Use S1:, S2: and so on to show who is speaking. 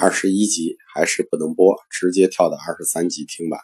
S1: 二十一集还是不能播直接跳到二十三集听吧。